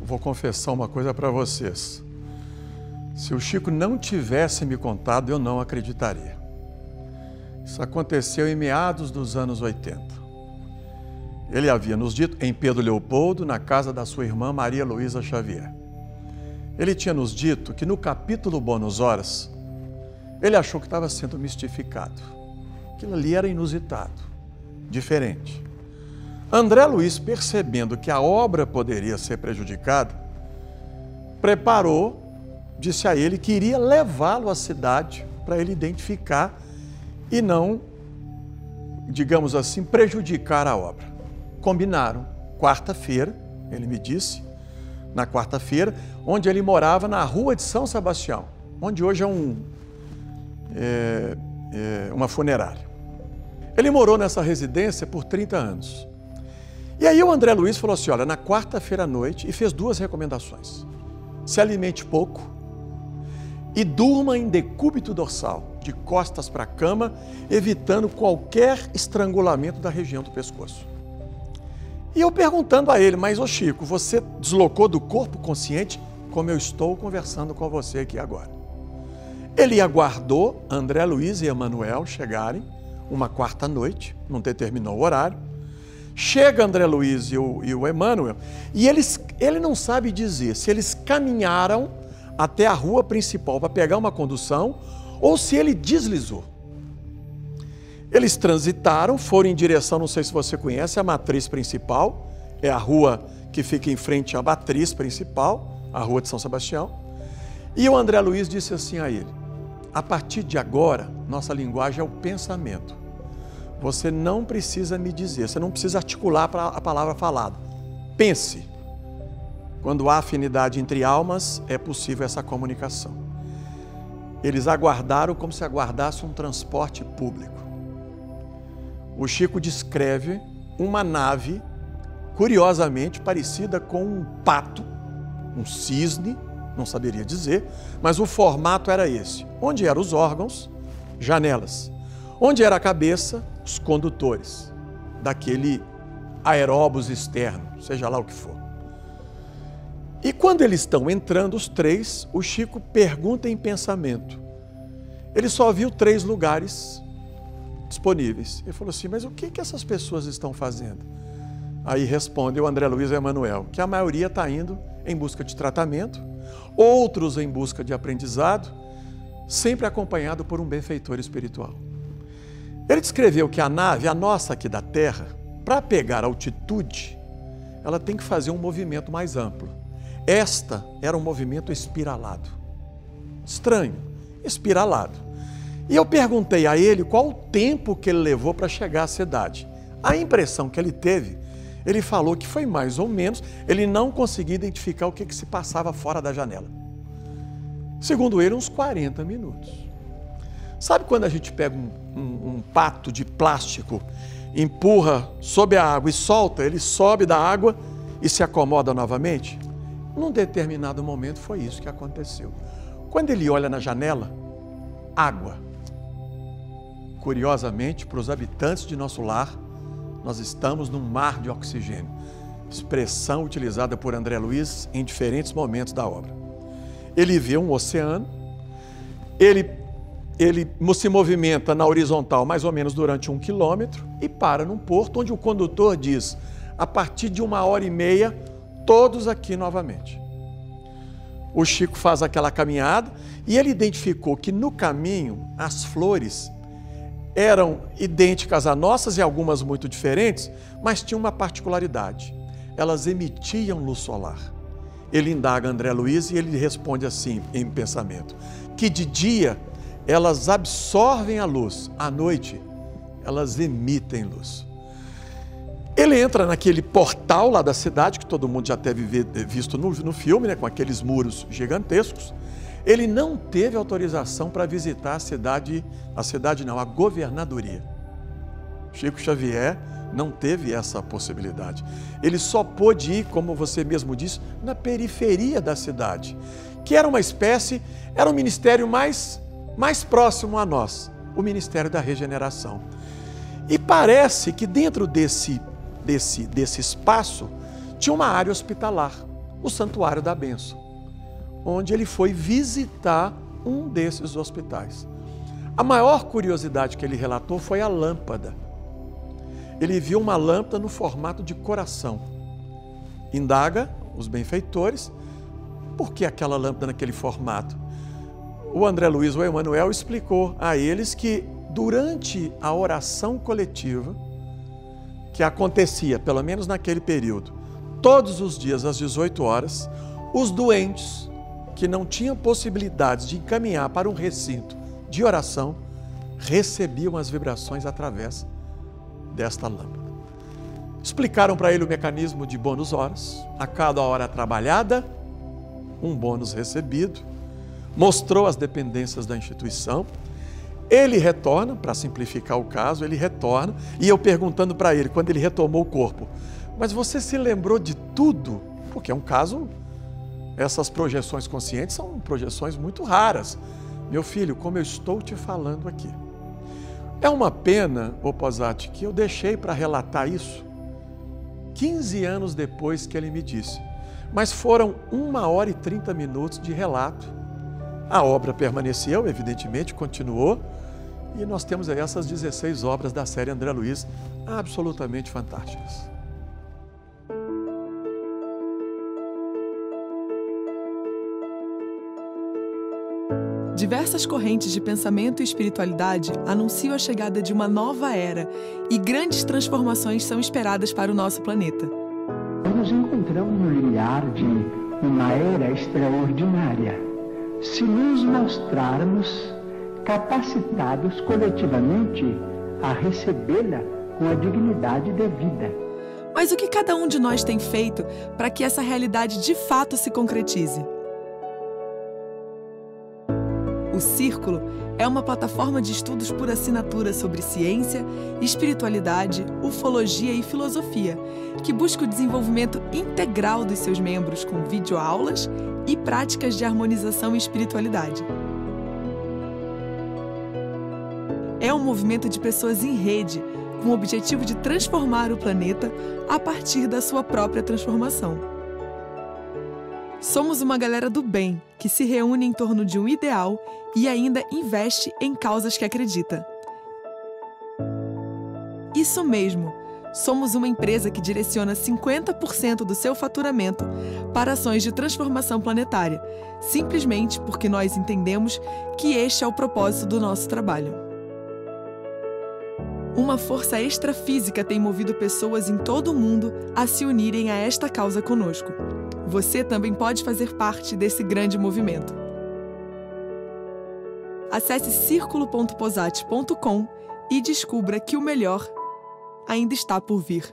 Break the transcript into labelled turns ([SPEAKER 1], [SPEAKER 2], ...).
[SPEAKER 1] vou confessar uma coisa para vocês. Se o Chico não tivesse me contado, eu não acreditaria. Isso aconteceu em meados dos anos 80. Ele havia nos dito em Pedro Leopoldo, na casa da sua irmã Maria Luísa Xavier. Ele tinha nos dito que no capítulo Bônus Horas, ele achou que estava sendo mistificado. Aquilo ali era inusitado, diferente. André Luiz, percebendo que a obra poderia ser prejudicada, preparou, disse a ele que iria levá-lo à cidade para ele identificar e não, digamos assim, prejudicar a obra. Combinaram, quarta-feira, ele me disse, na quarta-feira, onde ele morava na rua de São Sebastião, onde hoje é, um, é, é uma funerária. Ele morou nessa residência por 30 anos. Aí o André Luiz falou assim: olha, na quarta-feira à noite, e fez duas recomendações. Se alimente pouco e durma em decúbito dorsal, de costas para a cama, evitando qualquer estrangulamento da região do pescoço. E eu perguntando a ele, mas ô Chico, você deslocou do corpo consciente como eu estou conversando com você aqui agora. Ele aguardou André Luiz e Emanuel chegarem uma quarta noite, não determinou o horário. Chega André Luiz e o, e o Emmanuel, e eles, ele não sabe dizer se eles caminharam até a rua principal para pegar uma condução ou se ele deslizou. Eles transitaram, foram em direção, não sei se você conhece, a matriz principal, é a rua que fica em frente à matriz principal, a rua de São Sebastião. E o André Luiz disse assim a ele: a partir de agora, nossa linguagem é o pensamento. Você não precisa me dizer, você não precisa articular a palavra falada. Pense. Quando há afinidade entre almas, é possível essa comunicação. Eles aguardaram como se aguardasse um transporte público o Chico descreve uma nave, curiosamente parecida com um pato, um cisne, não saberia dizer, mas o formato era esse. Onde eram os órgãos? Janelas. Onde era a cabeça? Os condutores daquele aeróbus externo, seja lá o que for. E quando eles estão entrando, os três, o Chico pergunta em pensamento. Ele só viu três lugares disponíveis. Ele falou assim: Mas o que, que essas pessoas estão fazendo? Aí responde o André Luiz Emanuel que a maioria está indo em busca de tratamento, outros em busca de aprendizado, sempre acompanhado por um benfeitor espiritual. Ele descreveu que a nave, a nossa aqui da Terra, para pegar altitude, ela tem que fazer um movimento mais amplo. Esta era um movimento espiralado. Estranho, espiralado. E eu perguntei a ele qual o tempo que ele levou para chegar à cidade. A impressão que ele teve, ele falou que foi mais ou menos, ele não conseguia identificar o que, que se passava fora da janela. Segundo ele, uns 40 minutos. Sabe quando a gente pega um, um, um pato de plástico, empurra sob a água e solta, ele sobe da água e se acomoda novamente? Num determinado momento foi isso que aconteceu. Quando ele olha na janela, água Curiosamente, para os habitantes de nosso lar, nós estamos num mar de oxigênio. Expressão utilizada por André Luiz em diferentes momentos da obra. Ele vê um oceano, ele, ele se movimenta na horizontal mais ou menos durante um quilômetro e para num porto onde o condutor diz: a partir de uma hora e meia, todos aqui novamente. O Chico faz aquela caminhada e ele identificou que no caminho as flores eram idênticas a nossas e algumas muito diferentes, mas tinham uma particularidade. Elas emitiam luz solar. Ele indaga André Luiz e ele responde assim em pensamento: que de dia elas absorvem a luz, à noite elas emitem luz. Ele entra naquele portal lá da cidade, que todo mundo já teve visto no, no filme, né, com aqueles muros gigantescos ele não teve autorização para visitar a cidade, a cidade não, a governadoria. Chico Xavier não teve essa possibilidade. Ele só pôde ir, como você mesmo disse, na periferia da cidade, que era uma espécie, era um ministério mais, mais próximo a nós, o Ministério da Regeneração. E parece que dentro desse, desse, desse espaço tinha uma área hospitalar. o Santuário da Benção, onde ele foi visitar um desses hospitais. A maior curiosidade que ele relatou foi a lâmpada. Ele viu uma lâmpada no formato de coração. Indaga os benfeitores por que aquela lâmpada naquele formato. O André Luiz, o Emanuel, explicou a eles que durante a oração coletiva, que acontecia, pelo menos naquele período, todos os dias às 18 horas, os doentes que não tinham possibilidades de encaminhar para um recinto de oração recebiam as vibrações através desta lâmpada. Explicaram para ele o mecanismo de bônus horas, a cada hora trabalhada, um bônus recebido, mostrou as dependências da instituição. Ele retorna, para simplificar o caso, ele retorna, e eu perguntando para ele, quando ele retomou o corpo, mas você se lembrou de tudo? Porque é um caso, essas projeções conscientes são projeções muito raras. Meu filho, como eu estou te falando aqui. É uma pena, ô Posati, que eu deixei para relatar isso 15 anos depois que ele me disse. Mas foram uma hora e 30 minutos de relato. A obra permaneceu, evidentemente, continuou. E nós temos aí essas 16 obras da série André Luiz, absolutamente fantásticas.
[SPEAKER 2] Diversas correntes de pensamento e espiritualidade anunciam a chegada de uma nova era e grandes transformações são esperadas para o nosso planeta.
[SPEAKER 3] Nos encontramos no limiar de uma era extraordinária. Se nos mostrarmos capacitados coletivamente a recebê-la com a dignidade devida.
[SPEAKER 2] Mas o que cada um de nós tem feito para que essa realidade de fato se concretize? O Círculo é uma plataforma de estudos por assinatura sobre ciência, espiritualidade, ufologia e filosofia, que busca o desenvolvimento integral dos seus membros com videoaulas e práticas de harmonização e espiritualidade. É um movimento de pessoas em rede, com o objetivo de transformar o planeta a partir da sua própria transformação. Somos uma galera do bem que se reúne em torno de um ideal e ainda investe em causas que acredita. Isso mesmo, somos uma empresa que direciona 50% do seu faturamento para ações de transformação planetária, simplesmente porque nós entendemos que este é o propósito do nosso trabalho. Uma força extrafísica tem movido pessoas em todo o mundo a se unirem a esta causa conosco. Você também pode fazer parte desse grande movimento. Acesse círculo.posate.com e descubra que o melhor ainda está por vir.